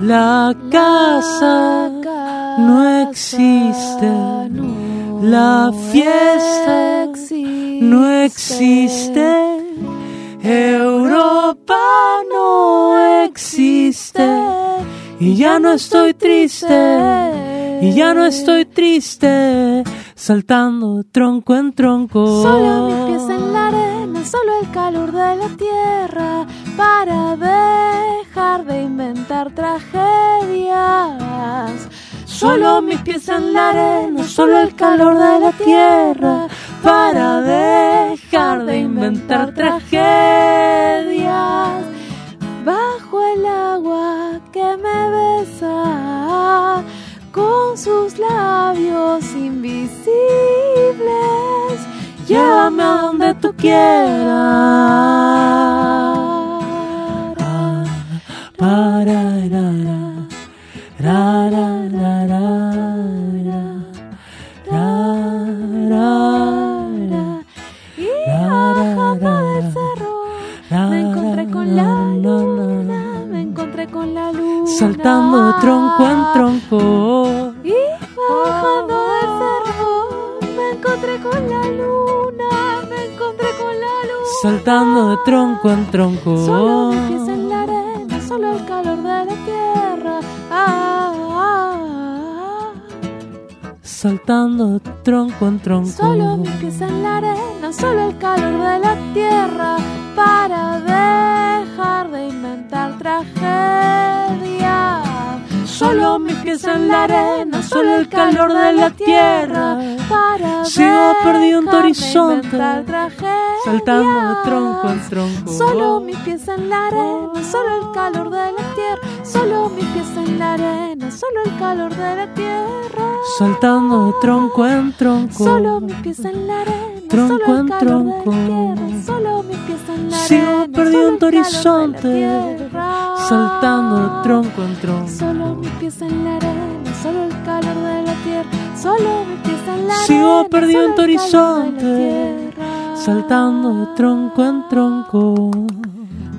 La casa no existe. La fiesta no existe. Europa no existe. Y ya no estoy triste. Y ya no estoy triste. Saltando tronco en tronco. Solo mis pies en la arena, solo el calor de la tierra para dejar de inventar tragedias. Solo mis pies en la arena, solo el calor de la tierra para dejar de inventar tragedias. Bajo el agua que me besa con sus labios invisibles, llévame a donde tú quieras. Tronco tragedia. Saltando de tronco en tronco. Solo mis pies en la arena, solo el calor de la tierra. Solo mis pies en la arena, solo el calor de la tierra. Saltando tronco en tronco. Solo mis pies en la arena, Tronco solo el en calor tronco. de la tierra. Solo mis pies en la Sigo arena, perdido solo en tu horizonte. Saltando tronco en tronco. Solo mis pies en la arena, solo el calor de la tierra. Solo mis pies en la Sigo arena, perdido solo en tu el calor de la horizonte, tierra. Saltando de tronco en tronco.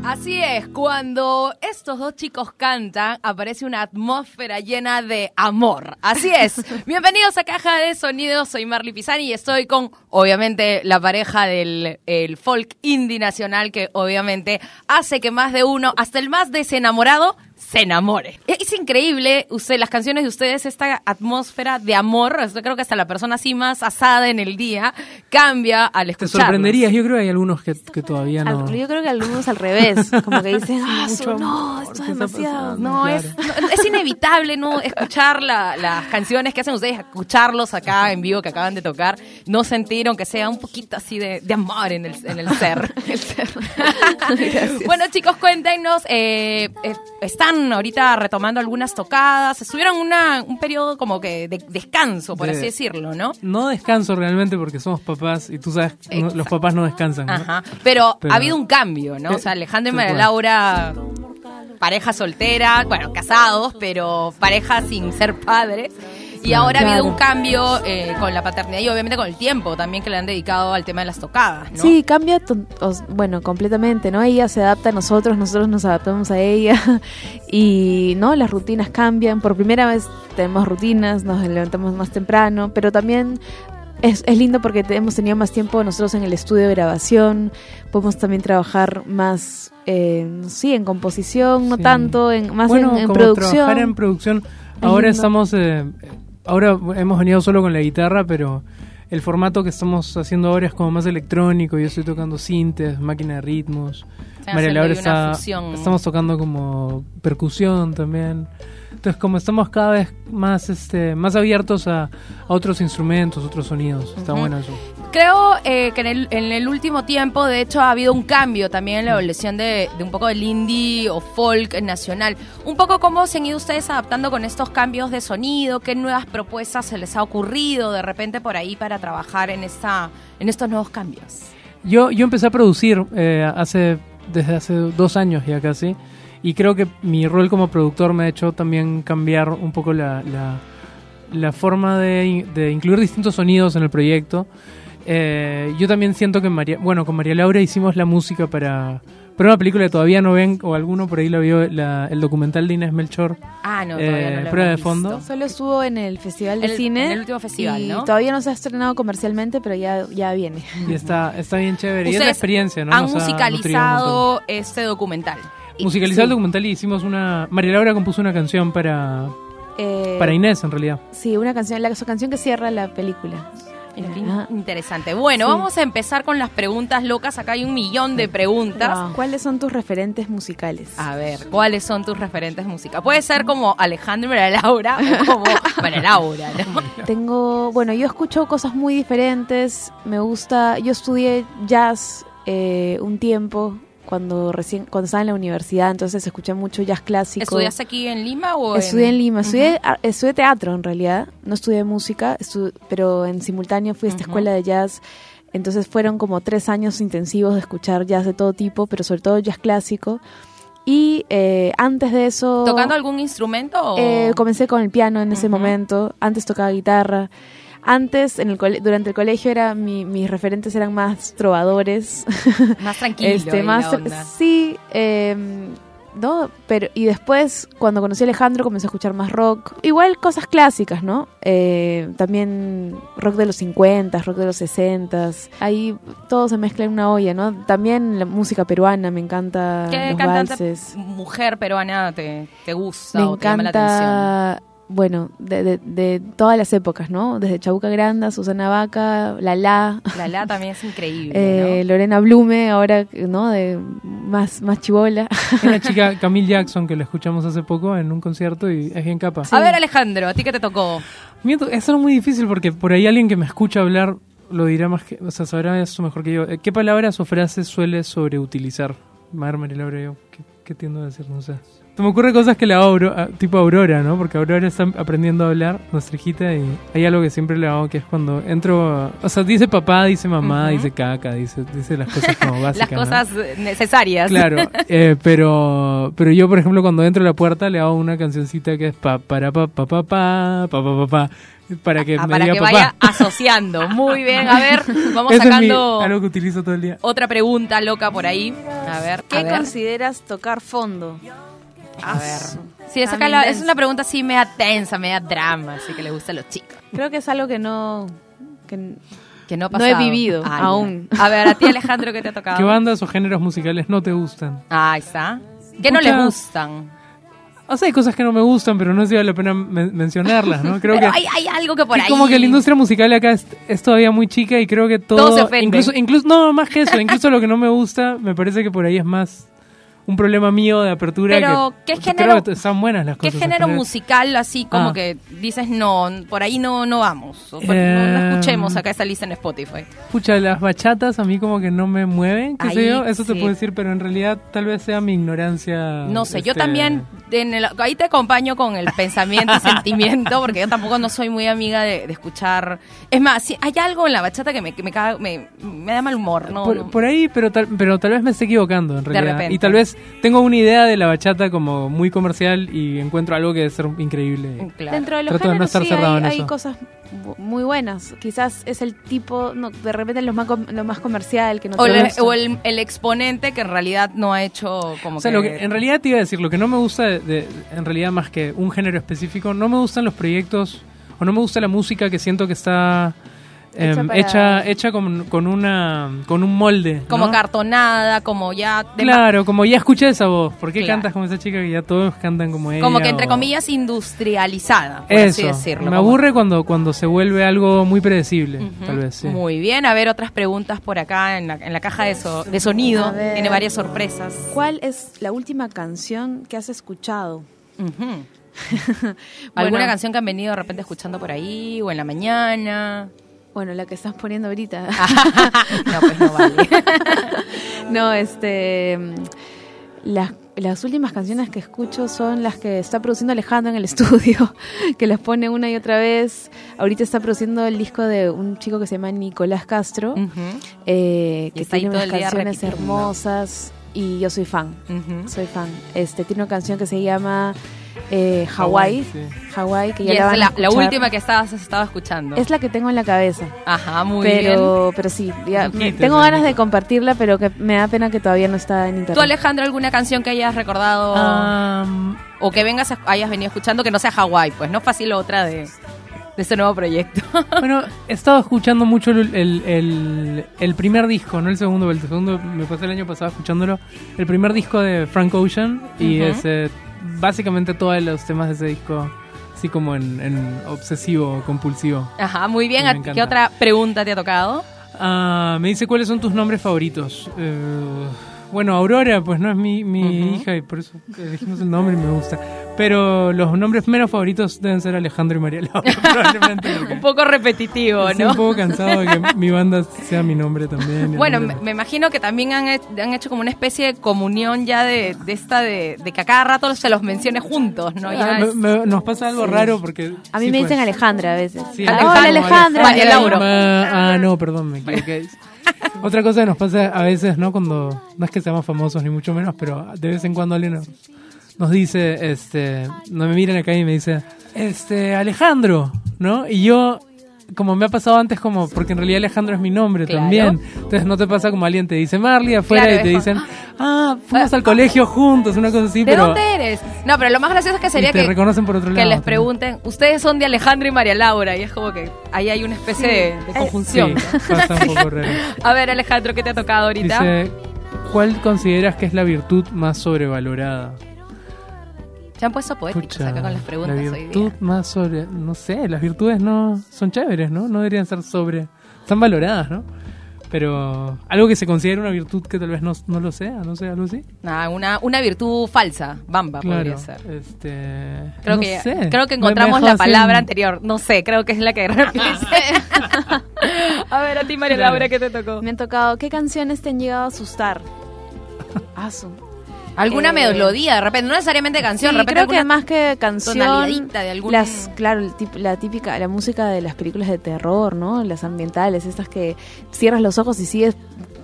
Así es, cuando estos dos chicos cantan, aparece una atmósfera llena de amor. Así es. Bienvenidos a Caja de Sonidos, soy Marley Pisani y estoy con, obviamente, la pareja del el folk indie nacional que obviamente hace que más de uno, hasta el más desenamorado, se enamore. Es increíble, usted, las canciones de ustedes, esta atmósfera de amor, yo creo que hasta la persona así más asada en el día cambia al Te escucharlos. sorprenderías, yo creo que hay algunos que, que todavía no. Al- yo creo que algunos al revés, como que dicen, ah, no, esto ¿qué es demasiado. pasando? No, Claro. es, no, es inevitable no escuchar la- las canciones que hacen ustedes, escucharlos acá en vivo que acaban de tocar, no sentir aunque sea un poquito así de, de amor en el, en el ser. bueno chicos, cuéntenos, eh, eh, están ahorita retomando algunas tocadas, estuvieron una, un periodo como que de descanso, por De- así decirlo, ¿no? No descanso realmente porque somos papás y tú sabes, no- los papás no descansan. ¿no? Ajá. Pero, Pero- ha habido un cambio, ¿no? O sea, Eh, Alejandro y María. Laura, pareja soltera, bueno, casados, pero pareja sin ser padres. Y Claro. ahora ha habido un cambio eh, con la paternidad y obviamente con el tiempo también que le han dedicado al tema de las tocadas, ¿no? Sí, cambia, bueno, completamente, ¿no? Ella se adapta a nosotros, nosotros nos adaptamos a ella y, ¿no? Las rutinas cambian. Por primera vez tenemos rutinas, nos levantamos más temprano, pero también es, es lindo porque hemos tenido más tiempo nosotros en el estudio de grabación, podemos también trabajar más, eh, sí, en composición, no Sí. tanto, en, más bueno, en, en como producción. trabajar en producción. Ahora lindo. estamos, eh, ahora hemos venido solo con la guitarra, pero el formato que estamos haciendo ahora es como más electrónico. Yo estoy tocando sintes, máquina de ritmos. María Laura está, estamos tocando como percusión también. Entonces, como estamos cada vez más, este, más abiertos a, a otros instrumentos, otros sonidos. Está bueno eso. Creo eh, que en el, en el último tiempo, de hecho, ha habido un cambio también en la evolución de, de un poco del indie o folk nacional. Un poco cómo se han ido ustedes adaptando con estos cambios de sonido, qué nuevas propuestas se les ha ocurrido de repente por ahí para trabajar en, esta, en estos nuevos cambios. Yo, yo empecé a producir eh, hace desde hace dos años ya casi y creo que mi rol como productor me ha hecho también cambiar un poco la, la, la forma de incluir distintos sonidos en el proyecto. Eh, yo también siento que María, bueno, con María Laura hicimos la música para, Pero una película que todavía no ven, o alguno por ahí lo vio, la- el documental de Inés Melchor. Ah, no, Eh, todavía no lo prueba de fondo. visto. Solo estuvo en el Festival de el- Cine. en el último festival, y ¿no? Todavía no se ha estrenado comercialmente, pero ya, ya viene. Y está, está bien chévere. Y es la experiencia, ¿no? Han Nos ha musicalizado este documental. Musicalizado el documental y hicimos una... María Laura compuso una canción para, Eh, para Inés, en realidad. Sí, una canción, la su canción que cierra la película. Qué Ajá. Interesante. Bueno, Sí. vamos a empezar con las preguntas locas. Acá hay un millón de preguntas. Wow. ¿Cuáles son tus referentes musicales? A ver, ¿cuáles son tus referentes musicales? Puede ser como Alejandro María Laura o como María Laura, ¿no? Tengo, bueno, yo escucho cosas muy diferentes. Me gusta, yo estudié jazz eh, un tiempo cuando recién, cuando estaba en la universidad, entonces escuché mucho jazz clásico. ¿Estudiaste aquí en Lima o Estudié en Lima, estudié, estudié teatro en realidad, no estudié música, estu- pero en simultáneo fui a esta escuela de jazz, entonces fueron como tres años intensivos de escuchar jazz de todo tipo, pero sobre todo jazz clásico. Y eh, antes de eso... ¿Tocando algún instrumento? O... Eh, comencé con el piano en ese Ujú. momento. Antes tocaba guitarra. Antes, en el durante el colegio, era mi- mis referentes eran más trovadores. Más tranquilo. este, más, onda. sí, eh, ¿no? Pero, y después, cuando conocí a Alejandro, comencé a escuchar más rock. Igual cosas clásicas, ¿no? Eh, también rock de los 50, rock de los 60. Ahí todo se mezcla en una olla, ¿no? También la música peruana, me encanta ¿Qué los cantante mujer peruana te, te gusta Me o te llama la atención? Bueno, de, de, de todas las épocas, ¿no? Desde Chabuca Granda, Susana Vaca, Lala, La La también es increíble, eh, ¿no? Lorena Blume, ahora, ¿no? De más, más chivola. Una chica, Camille Jackson, que la escuchamos hace poco en un concierto y es bien capa. A ver, Alejandro, ¿a ti qué te tocó? Miento, eso es muy difícil porque por ahí alguien que me escucha hablar lo dirá más que, o sea, sabrá eso mejor que yo. Eh, ¿Qué palabras o frases suele sobreutilizar? Mar, María Laura, yo, ¿qué, qué tiendo a decir? No sé. Se me ocurre cosas que le hago Auro- a- tipo Aurora, ¿no? Porque Aurora está aprendiendo a hablar, nuestra hijita, y hay algo que siempre le hago que es cuando entro, a- o sea, dice papá, dice mamá, dice caca, dice, dice las cosas como básicas. Las cosas necesarias. Claro, eh, pero pero yo, por ejemplo, cuando entro a la puerta le hago una cancioncita que es pa para pa pa pa pa pa pa pa pa, para que Ah, me para diga que papá. vaya asociando. Muy bien, a ver, vamos Ese es mi- sacando algo que utilizo todo el día. otra pregunta loca por ahí. A ver, ¿Qué a ver. consideras tocar fondo? A ver. Sí, esa acá la- es una pregunta así media tensa, media drama, así que le gusta a los chicos. Creo que es algo que no... Que, Que no ha No he pasado. vivido Ah, aún. A ver, a ti Alejandro, ¿qué te ha tocado? ¿Qué bandas o géneros musicales no te gustan? Ah, ahí está. ¿Qué no Muchas- les gustan? O sea, hay cosas que no me gustan, pero no se vale la pena men- mencionarlas, ¿no? Creo Pero que, hay, hay algo que por que ahí... como que la industria musical acá es, es todavía muy chica y creo que todo... Todos se ofenden. incluso, incluso, no, más que eso, incluso lo que no me gusta, me parece que por ahí es más un problema mío de apertura. Pero, que, ¿qué género- Creo buenas las ¿Qué cosas. en género musical así como Ah. que dices no, por ahí no no vamos? O por- no, no Eh, escuchemos acá esta lista en Spotify. Pucha, las bachatas a mí como que no me mueven, qué sé yo, eso te puedo decir, pero en realidad tal vez sea mi ignorancia. No sé, yo este, también en el- ahí te acompaño con el pensamiento y sentimiento, porque yo tampoco no soy muy amiga de, de escuchar. Es más, si hay algo en la bachata que me, que me, caga- me, me da mal humor, ¿no? Por, ahí, pero tal, pero tal vez me esté equivocando en realidad. repente. Y tal vez tengo una idea de la bachata como muy comercial y encuentro algo que debe ser increíble. Claro. Dentro de los Trato de no géneros estar sí, cerrado hay, en hay eso. cosas muy buenas. Quizás es el tipo, no, de repente lo más, lo más comercial que no O, gusta. o el, el exponente que en realidad no ha hecho como O sea, que... lo que, en realidad te iba a decir, lo que no me gusta, de, de- en realidad más que un género específico, no me gustan los proyectos o no me gusta la música que siento que está Hecha em, para- hecha, hecha con, con una con un molde. como ¿no? cartonada, como ya... Claro, como ya escuché esa voz. ¿Por qué Claro. cantas como esa chica que ya todos cantan como ella? Como que entre o- comillas industrializada, por Eso. así decirlo. Me como- aburre cuando, cuando se vuelve algo muy predecible, tal vez. Sí. Muy bien, a ver otras preguntas por acá en la, en la caja de, so- de sonido. Tiene varias sorpresas. ¿Cuál es la última canción que has escuchado? ¿Alguna Bueno. canción que han venido de repente escuchando por ahí o en la mañana? Bueno, la que estás poniendo ahorita. no, pues no vale. no, este. Las, las últimas canciones que escucho son las que está produciendo Alejandro en el estudio, que las pone una y otra vez. Ahorita está produciendo el disco de un chico que se llama Nicolás Castro, eh, que tiene unas canciones hermosas y yo soy fan. Soy fan. Este tiene una canción que se llama Eh, Hawái. sí. Hawái, que Y ya la es van a la, última que estabas estaba escuchando. Es la que tengo en la cabeza. Ajá, muy bien. pero, pero sí, ya me- tengo ganas de compartirla, pero que me da pena que todavía no está en ¿Tú, internet. Alejandro, alguna canción que hayas recordado o que vengas hayas venido escuchando que no sea Hawái? Pues no fácil otra de, de este nuevo proyecto. bueno, he estado escuchando mucho el, el, el- el primer disco, no el segundo, el segundo me pasé el año pasado escuchándolo. El primer disco de Frank Ocean y Ujú. es eh, básicamente todos los temas de ese disco, así como en, en obsesivo, compulsivo. Ajá, muy bien. Me ¿A- encanta. ¿Qué otra pregunta te ha tocado? Ah, me dice cuáles son tus nombres favoritos. Eh, bueno, Aurora, pues no es mi, mi Ujú. hija y por eso elegimos el nombre y me gusta. Pero los nombres menos favoritos deben ser Alejandro y María Laura, probablemente. Un poco repetitivo, estoy ¿no? un poco cansado de que mi banda sea mi nombre también. Bueno, nombre me, me imagino que también han, he- han hecho como una especie de comunión ya de, de esta de, de que a cada rato se los mencione juntos, ¿no? Ya Ah, es- me- me- nos pasa algo raro porque... A mí sí, me pues. dicen Alejandra a veces. Sí, Ah, Alejandro, Hola Alejandra. María Laura. Ah, ah, no, perdón, me equivoqué. Otra cosa que nos pasa a veces, ¿no? Cuando no es que seamos famosos ni mucho menos, pero de vez en cuando alguien nos, nos dice, este, no me miran acá y me dice, este, Alejandro, ¿no? Y yo, como me ha pasado antes, como, porque en realidad Alejandro es mi nombre Claro. también. Entonces no te pasa como alguien te dice Marley afuera Claro, y te dicen, ah, fuimos al colegio juntos, una cosa así, ¿De pero dónde eres? No, pero lo más gracioso es que sería te que, reconocen por otro que lado. les también. pregunten, ustedes son de Alejandro y María Laura, y es como que ahí hay una especie de, de Sí, conjunción. pasa un poco raro. A ver, Alejandro, ¿qué te ha tocado ahorita? Dice, ¿cuál consideras que es la virtud más sobrevalorada? Se han puesto poéticos Pucha, acá con las preguntas la hoy virtud día. más sobre, no sé, las virtudes no son chéveres, ¿no? No deberían ser sobre, están valoradas, ¿no? Pero algo que se considera una virtud que tal vez no, no lo sea, no sé, algo así. Nada, una, una virtud falsa, bamba claro, podría ser. este, Creo no que sé. creo que encontramos la palabra anterior. No sé, creo que es la que repite. a ver, a ti, María Claro. Laura, ¿qué te tocó? Me han tocado, ¿qué canciones te han llegado a asustar? Asu. ¿Alguna Eh, melodía de repente? No necesariamente canción, Sí, de repente creo que más que canción, de algún... las, claro, la típica, la música de las películas de terror, ¿no? Las ambientales, estas que cierras los ojos y sigues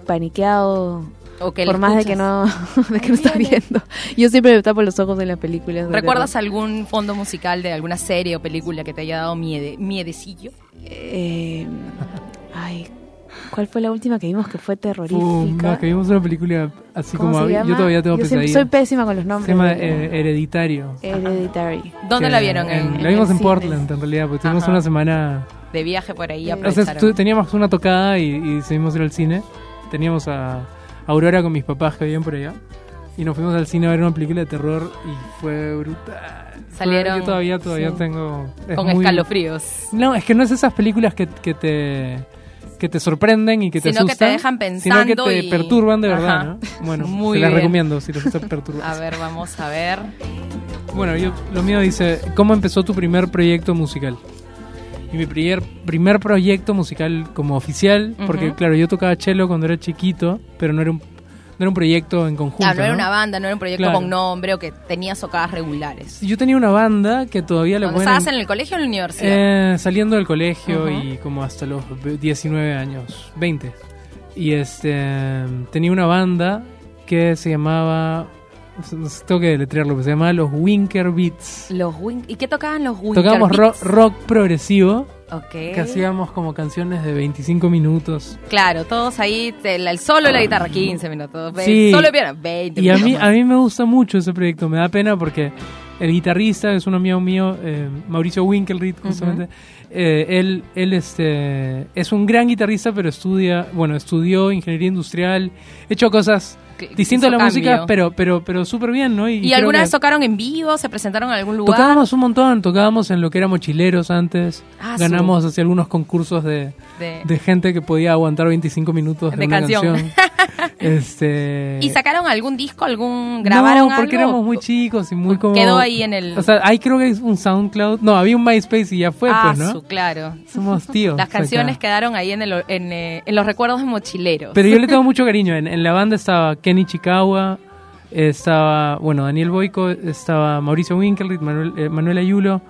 paniqueado o que por más de que no, de que no estás viendo. Yo siempre me tapo los ojos en las películas. de ¿Recuerdas algún fondo musical de alguna serie o película que te haya dado miede, miedecillo? Eh, ay, ¿cuál fue la última que vimos que fue Uh, terrorífica? no, que vimos una película así ¿Cómo como se yo llama? todavía tengo Yo siempre- pesadilla. soy pésima con los Se nombres. llama de- eh, Hereditario. Hereditary. ¿Dónde Que la vieron? En, la vimos en. Portland, en realidad, porque tuvimos Ajá. una semana de viaje por ahí. Sí. O sea, teníamos una tocada y, y decidimos ir al cine. Teníamos a Aurora con mis papás que vivían por allá. Y nos fuimos al cine a ver una película de terror y fue brutal. Salieron- Yo todavía, todavía sí. tengo... es con muy- escalofríos. No, es que no es esas películas que, que te que te sorprenden y que te Sino que te asustan. dejan Sino que pensando te y- perturban de verdad. ¿no? Bueno, Muy te las bien. recomiendo si les gusta perturbar. A ver, vamos a ver. Bueno, yo, lo mío dice, ¿cómo empezó tu primer proyecto musical? Y mi primer, primer proyecto musical como oficial, porque Ujú. claro, yo tocaba cello cuando era chiquito, pero no era un, no era un proyecto en conjunto. Ah, no era ¿no? una banda, no era un proyecto Claro. con nombre o que tenía socadas regulares. Yo tenía una banda que todavía la ¿Cuando pueden... estabas en el colegio o en la universidad? Eh, saliendo del colegio y como hasta los 19 años, 20. Y este tenía una banda que se llamaba tengo que deletrearlo, se llamaba los Winker Beats. Los Win- ¿Y qué tocaban los Winker Tocábamos ro- Beats? rock progresivo, Ok. que hacíamos como canciones de 25 minutos. Claro, todos ahí, te- el solo y la guitarra 15 minutos. ve- Sí. Solo y piano 20 Y a minutos mí, más. a mí me gusta mucho ese proyecto, me da pena porque el guitarrista es un amigo mío, eh, Mauricio Winkelried, justamente. eh, él él este, es un gran guitarrista, pero estudia, bueno, estudió ingeniería industrial, hecho cosas Que- distintas a la música, pero pero pero súper bien, ¿no? ¿Y alguna vez tocaron en vivo? ¿Se presentaron en algún lugar? Tocábamos un montón, tocábamos en lo que era Mochileros antes, Ah, ganamos así algunos concursos de, De- de gente que podía aguantar 25 minutos de, De una canción. canción. este ¿Y sacaron algún disco? ¿Algún grabaron no, porque algo? éramos muy chicos y muy como... Quedó ahí en el... O sea, ahí creo que hay un SoundCloud. No, había un MySpace y ya fue, ah, pues, ¿no? su, claro. Somos tíos. Las canciones acá. quedaron ahí en, el, en, eh, en los recuerdos de mochileros. Pero yo le tengo mucho cariño. En, en la banda estaba Kenny Chikawa, estaba, bueno, Daniel Boico, estaba Mauricio Winkelried, Manuel, eh, Manuel Ayulo,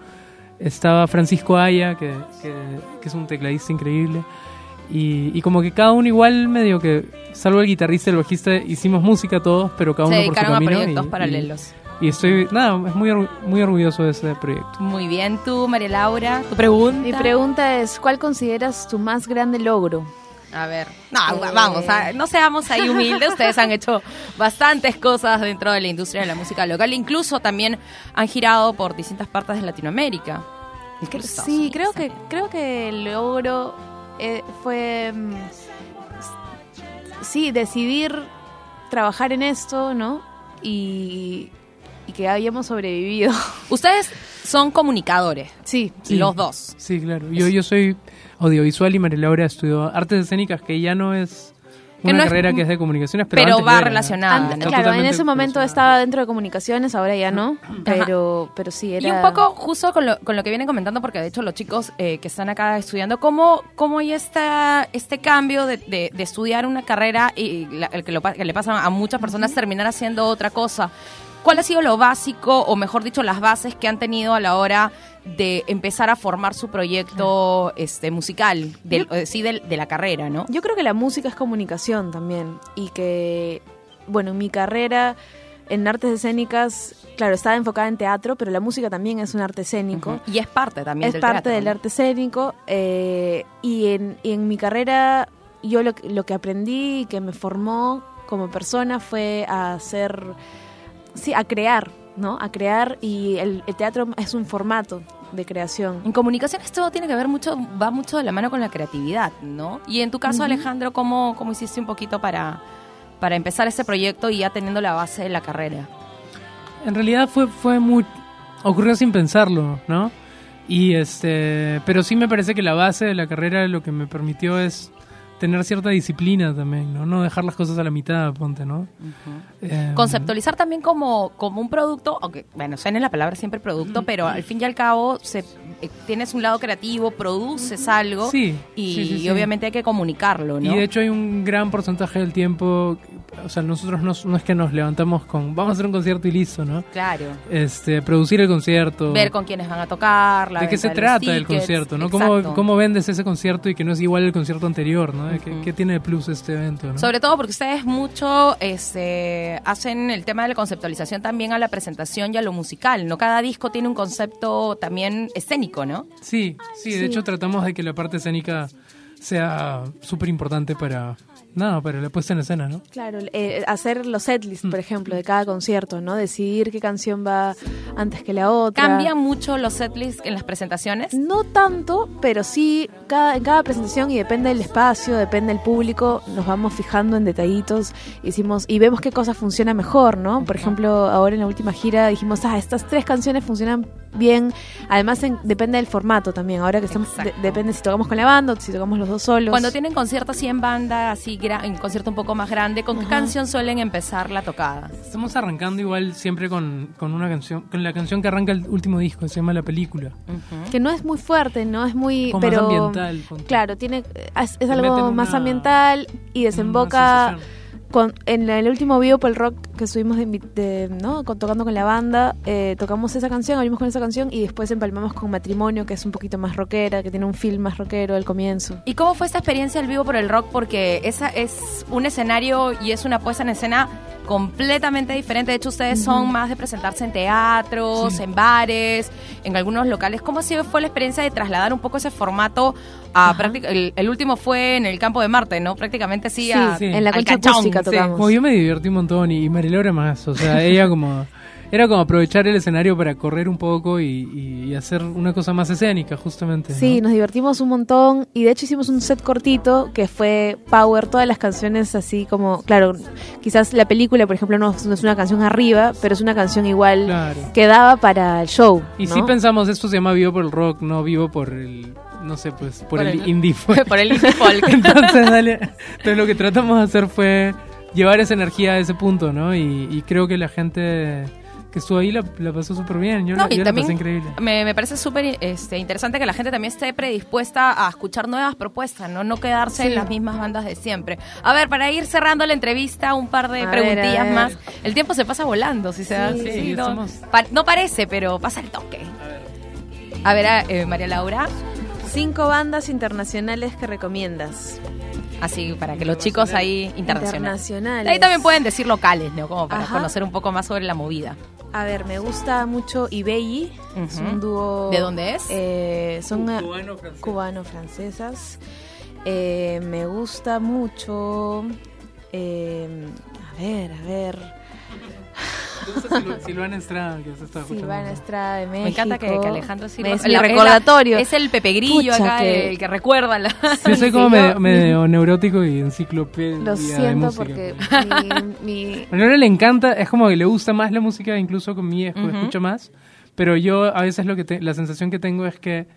estaba Francisco Aya, que, que, que es un tecladista increíble. Y, y como que cada uno igual medio que, salvo el guitarrista y el bajista, hicimos música todos, pero cada Se uno por su dedicaron a camino. proyectos y- y- paralelos. y estoy, nada, es muy, muy orgulloso de ese proyecto. Muy bien, tú, María Laura, tu pregunta. Mi pregunta es, ¿cuál consideras tu más grande logro? A ver, no, Eh. vamos, a- no seamos ahí humildes. Ustedes han hecho bastantes cosas dentro de la industria de la música local. Incluso también han girado por distintas partes de Latinoamérica. Incluso Sí, creo que creo que el logro eh, fue mm, sí decidir trabajar en esto, ¿no? Y, y que habíamos sobrevivido. Ustedes son comunicadores, Sí, Sí. los dos. Sí, claro. Yo, yo soy audiovisual y María Laura estudió artes escénicas, que ya no es Que una no es- carrera que es de comunicaciones, pero, pero antes va era. relacionada, claro, en ese momento estaba dentro de comunicaciones, ahora ya no, pero pero sí era Y un poco justo con lo, con lo que vienen comentando, porque de hecho los chicos eh, que están acá estudiando, ¿cómo, cómo hay esta, este cambio de, de- de estudiar una carrera y la- el que, lo que le pasa a muchas personas terminar haciendo otra cosa? ¿Cuál ha sido lo básico, o mejor dicho, las bases que han tenido a la hora de empezar a formar su proyecto este musical, del, eh, sí, del- de la carrera, ¿no? Yo creo que la música es comunicación también y que, bueno, en mi carrera en artes escénicas, claro, estaba enfocada en teatro, pero la música también es un arte escénico. Y es parte también Es del parte teatro, del ¿no? arte escénico eh, y, en, y en mi carrera yo lo, que- lo que aprendí y que me formó como persona fue a hacer, sí, a crear, ¿no? A crear y el, el teatro es un formato de creación. En comunicación esto tiene que ver mucho, va mucho de la mano con la creatividad, ¿no? Y en tu caso, Alejandro, ¿cómo, cómo hiciste un poquito para, para empezar ese proyecto y ya teniendo la base de la carrera? En realidad fue, fue muy... ocurrió sin pensarlo, ¿no? Y este... Pero sí me parece que la base de la carrera lo que me permitió es tener cierta disciplina también, ¿no? No dejar las cosas a la mitad, ponte, ¿no? Eh, Conceptualizar también como, como un producto, aunque, bueno, suena la palabra siempre producto, pero al fin y al cabo se, eh, tienes un lado creativo, produces algo Sí, y, sí, sí, sí. y obviamente hay que comunicarlo, ¿no? Y de hecho hay un gran porcentaje del tiempo, o sea, nosotros no, no es que nos levantamos con, vamos a hacer un concierto y listo, ¿no? claro. Este, producir el concierto. Ver con quiénes van a tocar, la ¿De qué se trata el concierto, no? ¿Cómo, ¿Cómo vendes ese concierto y que no es igual al concierto anterior, no? ¿Qué, tiene de plus este evento, no? Sobre todo porque ustedes mucho este, hacen el tema de la conceptualización también a la presentación y a lo musical, ¿no? Cada disco tiene un concepto también escénico, ¿no? Sí, sí, de Sí. hecho tratamos de que la parte escénica sea súper importante para, nada, para la puesta en escena, ¿no? Claro, eh, hacer los setlists, por ejemplo, de cada concierto, ¿no? Decidir qué canción va antes que la otra. ¿Cambian mucho los setlists en las presentaciones? No tanto, pero sí cada, en cada presentación y depende del espacio, depende del público, nos vamos fijando en detallitos hicimos, y vemos qué cosa funciona mejor, ¿no? Por ejemplo, ahora en la última gira dijimos, ah, estas tres canciones funcionan bien. Además, en- depende del formato también. Ahora que estamos, de- depende si tocamos con la banda o si tocamos los dos solos. Cuando tienen conciertos así en banda, así en concierto un poco más grande, ¿con qué Ajá. canción suelen empezar la tocada? Estamos arrancando igual siempre con, con una canción, con la canción que arranca el último disco, se llama La Película. Ujú. que no es muy fuerte, no es muy, Como más pero ambiental, ponte. claro, tiene es, es algo más una- ambiental y desemboca. Con, en el último video por el rock que estuvimos de, ¿no? Con- tocando con la banda, eh, tocamos esa canción, abrimos con esa canción y después empalmamos con Matrimonio, que es un poquito más rockera, que tiene un feel más rockero al comienzo. ¿Y cómo fue esta experiencia al vivo por el rock? Porque esa es un escenario y es una puesta en escena completamente diferente. De hecho, ustedes son más de presentarse en teatros, Sí. en bares, en algunos locales. ¿Cómo así fue la experiencia de trasladar un poco ese formato a práctica- el, el último fue en el campo de Marte, ¿no? Prácticamente sí, Sí, a- sí. en la concha acústica sí. tocamos. Como yo me divertí un montón y, y Marilora más, o sea, ella como... Era como aprovechar el escenario para correr un poco y, y- y hacer una cosa más escénica, justamente. ¿no? Sí, nos divertimos un montón y de hecho hicimos un set cortito que fue Power, todas las canciones así como, claro, quizás la película, por ejemplo, no, no es una canción arriba, pero es una canción igual Claro. que daba para el show. Y ¿no? sí pensamos, esto se llama vivo por el rock, no vivo por el, no sé, pues, por, Por el, el- indie folk. por el indie folk. entonces, dale. Entonces lo que tratamos de hacer fue llevar esa energía a ese punto, ¿no? Y, y creo que la gente que estuvo ahí la, la pasó súper bien. Yo, No, la, y yo la también pasé increíble. Me, me parece súper este, interesante que la gente también esté predispuesta a escuchar nuevas propuestas, no, no quedarse Sí. en las mismas bandas de siempre. A ver, para ir cerrando la entrevista, un par de A preguntillas ver. más. El tiempo se pasa volando, si se da. Sí, sí, no, pa- no parece, pero pasa el toque. A ver, a- eh, María Laura, Cinco bandas internacionales que recomiendas. así para que los chicos ahí internacionales. Internacionales. Ahí también pueden decir locales, ¿no? Como para Ajá. conocer un poco más sobre la movida. A ver, me gusta mucho Ibeyi. Es un dúo. ¿De dónde es? Eh, son Cubano-francés. cubano-francesas. Eh, me gusta mucho. eh, a ver, a ver. ¿Te gusta Sil- Silvana Estrada, que se está escuchando? Silvana Estrada de México. Me encanta que, que Alejandro Silva Es la- mi es la- recordatorio. Es, el Pepe Grillo Pucha, acá, que- el que recuerda la. Yo soy como medio, medio neurótico y enciclopedia Lo de siento música. porque mi, mi- A Nora le encanta, es como que le gusta más la música, incluso con mi Ujú. escucha más. Pero yo a veces lo que te- la sensación que tengo es que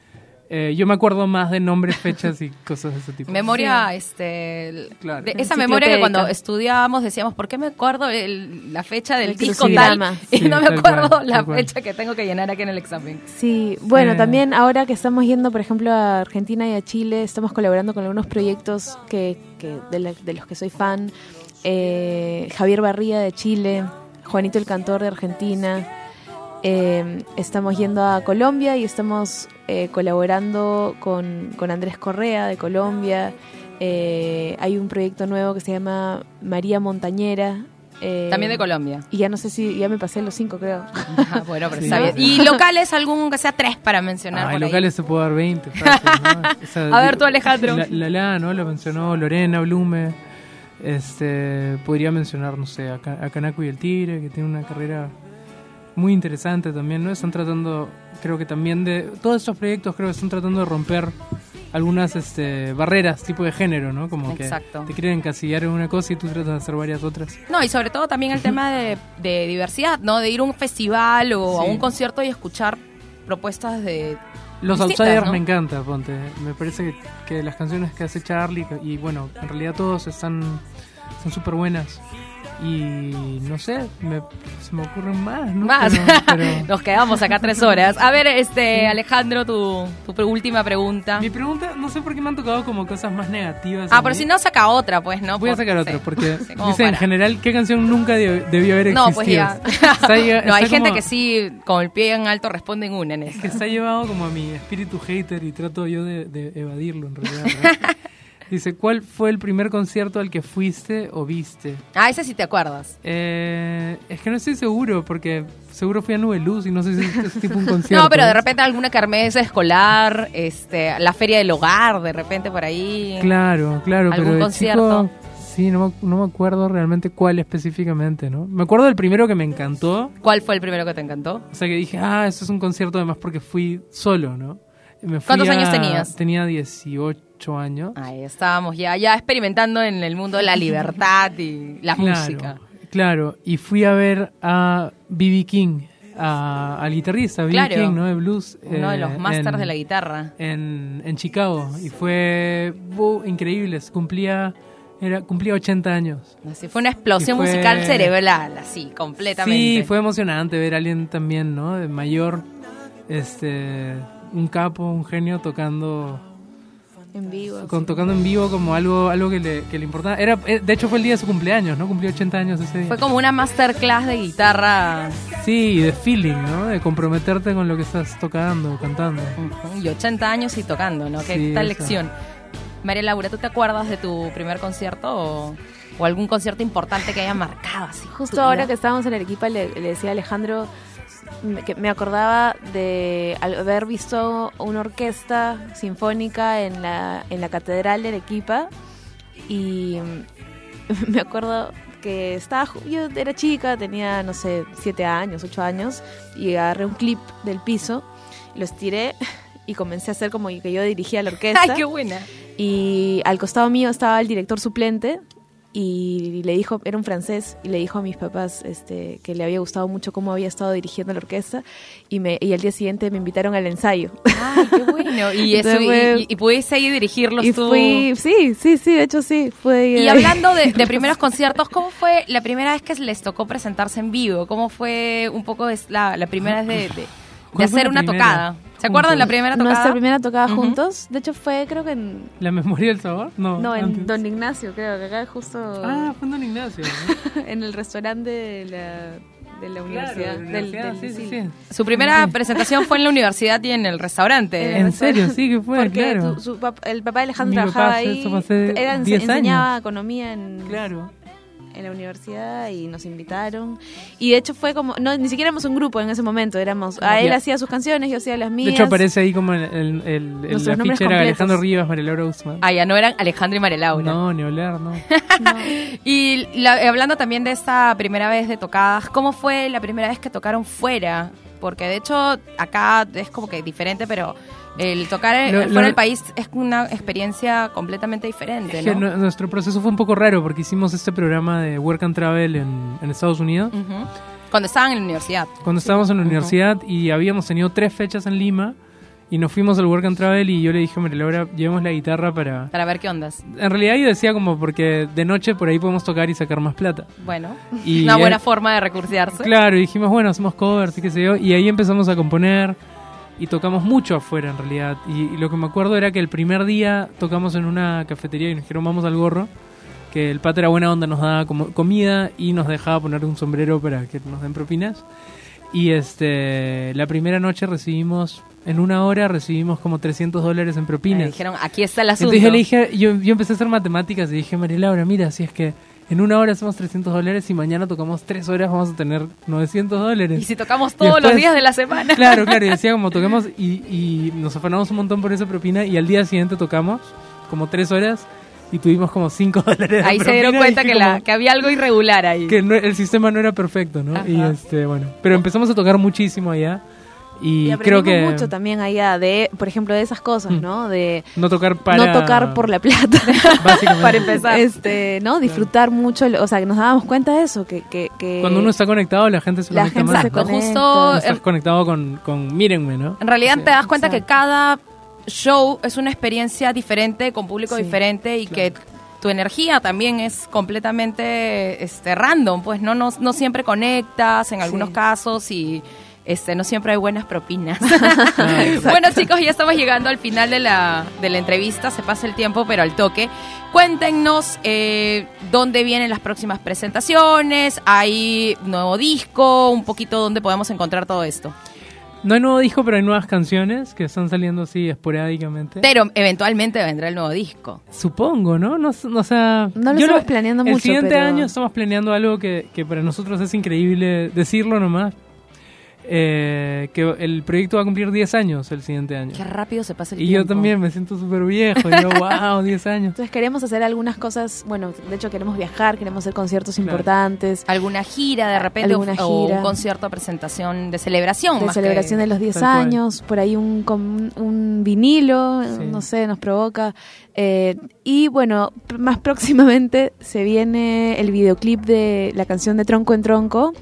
eh, yo me acuerdo más de nombres, fechas y cosas de ese tipo. Memoria, este. Claro. de esa memoria que cuando estudiábamos decíamos, ¿por qué me acuerdo el- la fecha del El disco tal? Y no me acuerdo cual, la cual. fecha que tengo que llenar aquí en el examen. Sí, bueno, Eh. también ahora que estamos yendo, por ejemplo, a Argentina y a Chile, estamos colaborando con algunos proyectos que, que de, la- de los que soy fan. Eh, Javier Barría de Chile, Juanito el Cantor de Argentina. Eh, estamos yendo a Colombia y estamos eh, colaborando con, con Andrés Correa de Colombia. Eh, hay un proyecto nuevo que se llama María Montañera. eh, También de Colombia. Y ya no sé si, ya me pasé los cinco, creo. Ah, bueno, pero Sí. está bien. ¿Y locales algún que sea tres para mencionar? Ah, por ahí? locales se puede dar 20. fácil, ¿no? O sea, A ver tú, Alejandro. La, la, La, ¿no? Lo mencionó Lorena Blume. Este, podría mencionar, no sé, a, a Kanako y el Tigre, que tiene una carrera muy interesante también, ¿no? Están tratando, creo que también de... Todos estos proyectos creo que están tratando de romper algunas este, barreras tipo de género, ¿no? Como Exacto. que te quieren encasillar en una cosa y tú tratas de hacer varias otras. No, y sobre todo también el tema de, de diversidad, ¿no? De ir a un festival o a un concierto y escuchar propuestas de... Los Outsiders ¿no? me encanta, ponte. Me parece que, que las canciones que hace Charlie, y bueno, en realidad todos están son súper buenas. Y no sé, me, se me ocurren más, ¿no? Más. Pero- pero- Nos quedamos acá tres horas. A ver, este Alejandro, tu, última pregunta. Mi pregunta, no sé por qué me han tocado como cosas más negativas. Ah, pero mí. si no, saca otra, pues, ¿no? Voy a sacar otra, porque Sí, dice en general, ¿qué canción nunca de- debió haber existido? No, pues ya. Está llega- no, hay gente que sí, con el pie en alto, responde en una en Es esa. que está llevado como a mi espíritu hater y trato yo de, de evadirlo en realidad. ¿no? Dice, ¿cuál fue el primer concierto al que fuiste o viste? Ah, ese sí te acuerdas. Eh, es que no estoy seguro, porque seguro fui a Nube Luz y no sé si es tipo un concierto. No, pero de repente alguna kermés escolar, este, la feria del hogar, de repente por ahí. Claro, claro, ¿Algún pero de concierto? chico, sí, no, no me acuerdo realmente cuál específicamente, ¿no? Me acuerdo del primero que me encantó, ¿Cuál fue el primero que te encantó? o sea que dije, ah, esto es un concierto además porque fui solo, ¿no? Me fui ¿Cuántos a- años tenías? Tenía 18 años. Ahí estábamos ya, ya experimentando en el mundo de la libertad y la claro, música. Claro, y fui a ver a B.B. King, a- al guitarrista B.B. Claro. King, ¿no? De blues. Uno de eh, los masters en- de la guitarra. en, en Chicago y fue increíble. Cumplía, era, cumplía 80 años. Así fue una explosión fue- musical cerebral, así, completamente. Sí, fue emocionante ver a alguien también, ¿no? De mayor, este, un capo, un genio tocando, En vivo. con, tocando en vivo como algo, algo que le, que le importaba. Era, eh, de hecho fue el día de su cumpleaños, ¿no? Cumplió 80 años ese día. Fue como una masterclass de guitarra Sí, de feeling, ¿no? De comprometerte con lo que estás tocando, cantando. y 80 años y tocando, ¿no? Qué Sí, tal lección. María Laura, ¿tú te acuerdas de tu primer concierto o, o algún concierto importante que haya marcado así? Justo ahora que estábamos en Arequipa le, le decía a Alejandro que me acordaba de haber visto una orquesta sinfónica en la, en la Catedral de Arequipa y me acuerdo que estaba, yo era chica, tenía, no sé, siete años, ocho años, y agarré un clip del piso, lo estiré y comencé a hacer como que yo dirigía la orquesta. ¡Ay, qué buena! Y al costado mío estaba el director suplente y le dijo, era un francés, y le dijo a mis papás este, que le había gustado mucho cómo había estado dirigiendo la orquesta y, me, y al día siguiente me invitaron al ensayo. ¡Ay, qué bueno! Y, eso, Entonces y, y- y pudiste ahí dirigirlos y tú. fui, sí, sí, sí, de hecho sí. Fue, Y hablando de, de primeros conciertos, ¿cómo fue la primera vez que les tocó presentarse en vivo? ¿Cómo fue un poco la, la primera vez de, de- de ¿Cuál fue hacer una primera? tocada? ¿Se acuerdan la Juntos. primera tocada? Nuestra primera tocada Ujú. juntos, de hecho fue creo que en, ¿La memoria del sabor? No, no, en antes. Don Ignacio, creo que acá justo Ah, fue en Don Ignacio. ¿no? en el restaurante de la, de la universidad. Claro, de la del- universidad, del- sí, sí, sí. sí. Su primera presentación fue en la universidad y en el restaurante. En serio, sí que fue, Porque claro. tu- su el papá de Alejandro Mi papá trabajaba hace- ahí, eso hace era, 10 enseñaba economía en, Claro. En la universidad y nos invitaron. Y de hecho fue como, no, ni siquiera éramos un grupo en ese momento, éramos, a él hacía sus canciones, yo hacía las mías. De hecho aparece ahí como el, el, el, el Nuestros nombres afiche era completos. Alejandro Rivas, María Laura Guzmán. Ah, ya no eran Alejandro y María Laura. No, ni hablar, no. No. Y la- hablando también de esta primera vez de tocadas, ¿cómo fue la primera vez que tocaron fuera? Porque de hecho acá es como que diferente, pero el tocar Lo- fuera del país es una experiencia completamente diferente, Es ¿no? nu- nuestro proceso fue un poco raro porque hicimos este programa de Work and Travel en, en Estados Unidos Ujú. Cuando estaban en la universidad. cuando estábamos en la universidad y habíamos tenido tres fechas en Lima y nos fuimos al Work and Travel y yo le dije María Laura, llevemos la guitarra para... Para ver qué ondas. En realidad yo decía como porque de noche por ahí podemos tocar y sacar más plata. Bueno, Y una buena eh, forma de recursearse. Claro, y dijimos, bueno, hacemos covers y qué sé yo. Y ahí empezamos a componer y tocamos mucho afuera en realidad. Y, y lo que me acuerdo era que el primer día tocamos en una cafetería y nos dijeron, vamos al gorro. Que el pato era buena onda, nos daba como comida y nos dejaba poner un sombrero para que nos den propinas. Y este la primera noche recibimos, en una hora recibimos como 300 dólares en Me propinas. dijeron, aquí está el asunto. Entonces yo le dije, yo, yo empecé a hacer matemáticas y dije, María Laura, mira, si es que en una hora hacemos 300 dólares y mañana tocamos tres horas vamos a tener 900 dólares. Y si tocamos todos después- los días de la semana. Claro, claro, y decía como tocamos y, y nos afanamos un montón por esa propina y al día siguiente tocamos como tres horas y tuvimos como 5 dólares. de Ahí se propina dieron cuenta que, la, que había algo irregular ahí. que no- el sistema no era perfecto, ¿no? Ajá. Y este, bueno, pero empezamos a tocar muchísimo allá y, Y creo aprendimos que mucho también allá de, por ejemplo, de esas cosas, Mm. ¿no? De no tocar para no tocar por la plata. básicamente. Para empezar. Este, ¿no? Disfrutar mucho, o sea, que nos dábamos cuenta de eso, que... que, que Cuando uno está conectado, la gente se la conecta gente más. se Exacto, ¿no? conecta. justo Estás conectado con, con mírenme, ¿no? En realidad Sí. te das cuenta que cada show es una experiencia diferente, con público Sí. diferente y que tu energía también es completamente este, random, pues no, no, no siempre conectas en algunos Sí. casos y este, no siempre hay buenas propinas. Ah, bueno chicos, ya estamos llegando al final de la, de la entrevista, se pasa el tiempo pero al toque. Cuéntenos eh, dónde vienen las próximas presentaciones, hay nuevo disco, un poquito dónde podemos encontrar todo esto. No hay nuevo disco, pero hay nuevas canciones que están saliendo así esporádicamente. Pero eventualmente vendrá el nuevo disco. Supongo, ¿no? No, no, o sea, No lo yo estamos planeando el mucho, siguiente pero- año estamos planeando algo que, que para nosotros es increíble decirlo nomás. Eh, que el proyecto va a cumplir 10 años el siguiente año. Qué rápido se pasa el Y tiempo. yo también me siento súper viejo. Y yo, wow, 10 años. Entonces queremos hacer algunas cosas, bueno, de hecho queremos viajar, queremos hacer conciertos Claro. importantes, ¿Alguna gira de repente? Alguna o gira. un concierto, presentación de celebración. de más que- celebración de los 10 Tal cual. años, por ahí un, com- un vinilo, Sí. no sé, nos provoca. Eh, y bueno, más próximamente se viene el videoclip de la canción de Tronco en Tronco,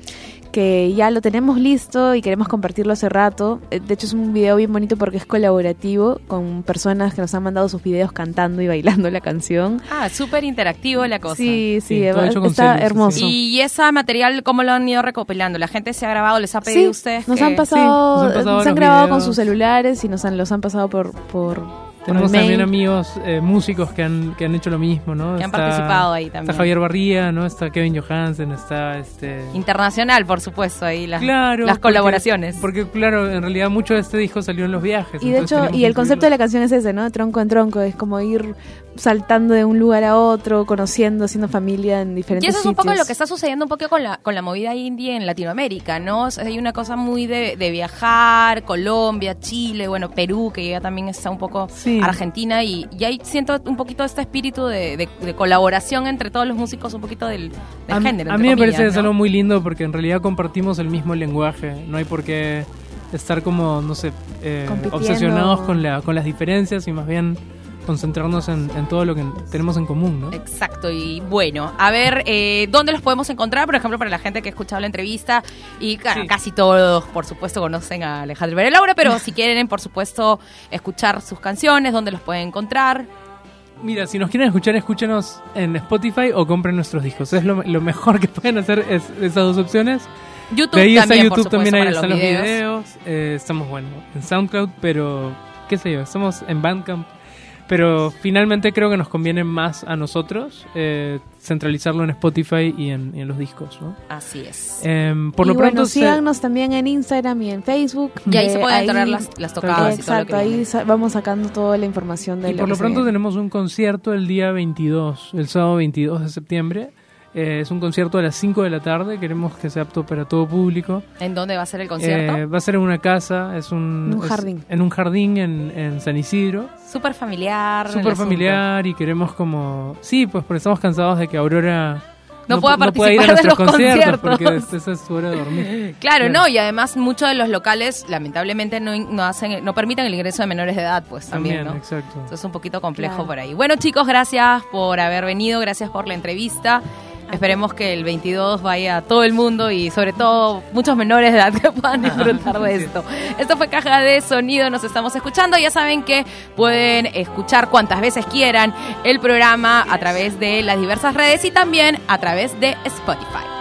que ya lo tenemos listo y queremos compartirlo hace rato. Eh, De hecho es un video bien bonito porque es colaborativo con personas que nos han mandado sus videos cantando y bailando la canción. Ah, súper interactivo la cosa. Sí, sí, Sí, va- está hermoso. ¿Y ese material cómo lo han ido recopilando? ¿La gente se ha grabado? ¿Les ha pedido Sí, a ustedes? nos que- han pasado, Sí, nos han pasado se han los grabado con videos. sus celulares y nos han, los han pasado por, por, por Tenemos también amigos eh, músicos que han, que han hecho lo mismo, ¿no? Que han participado ahí también. Está Javier Barría, ¿no? Está Kevin Johansen, está este... Internacional, por supuesto, ahí las, Claro, las colaboraciones. Porque, claro, en realidad mucho de este disco salió en los viajes. Y de hecho, y el concepto de la canción es ese, ¿no? Tronco en tronco, es como ir saltando de un lugar a otro, conociendo, haciendo familia en diferentes Y eso es un sitios. poco lo que está sucediendo un poco con la, con la movida indie en Latinoamérica, ¿no? O sea, hay una cosa muy de, de viajar, Colombia, Chile, bueno, Perú, que ya también está un poco Sí. Argentina, y, y ahí siento un poquito este espíritu de, de- de colaboración entre todos los músicos, un poquito del, del a, mí- género. a mí me comillas, parece es ¿no? algo muy lindo porque en realidad compartimos el mismo lenguaje. No hay por qué estar como, no sé, eh, obsesionados con, la, con las diferencias y más bien concentrarnos en, en todo lo que tenemos en común, ¿no? Exacto, y bueno, a ver, eh, ¿dónde los podemos encontrar? Por ejemplo, para la gente que ha escuchado la entrevista, y claro, Sí. casi todos, por supuesto, conocen a Alejandro Vera Laura, pero si quieren, por supuesto, escuchar sus canciones, ¿dónde los pueden encontrar? Mira, si nos quieren escuchar, escúchenos en Spotify o compren nuestros discos. Es lo, lo mejor que pueden hacer es esas dos opciones. YouTube De ahí está también, por YouTube, supuesto, también ahí están los videos. eh, estamos, bueno, en SoundCloud, pero qué sé yo, estamos en Bandcamp. Pero finalmente creo que nos conviene más a nosotros eh, centralizarlo en Spotify y en, y en los discos, ¿no? Así es. Em, por y lo bueno, pronto, se- síganos también en Instagram y en Facebook. y ahí Eh, se pueden enterar las, las tocadas y todo lo que Exacto, ahí viene. vamos sacando toda la información de y lo por lo se pronto tenemos un concierto el día 22, el sábado 22 de septiembre, Eh, es un concierto a las 5 de la tarde, queremos que sea apto para todo público. ¿En dónde va a ser el concierto? Eh, va a ser en una casa, es un, En un es jardín. En un jardín en, en San Isidro. Súper familiar. Súper familiar y queremos como... Sí, pues porque estamos cansados de que Aurora No pueda ir a participar de nuestros los conciertos porque conciertos. esa es su hora de dormir. Claro, no, y además muchos de los locales lamentablemente no, no hacen, no permiten el ingreso de menores de edad, pues también, También, ¿no? exacto. Entonces es un poquito complejo Claro. por ahí. Bueno, chicos, gracias por haber venido, gracias por la entrevista. Esperemos que el 22 vaya a todo el mundo y sobre todo muchos menores de edad que puedan disfrutar de esto. Esto fue Caja de Sonido, nos estamos escuchando. Ya saben que pueden escuchar cuantas veces quieran el programa a través de las diversas redes y también a través de Spotify.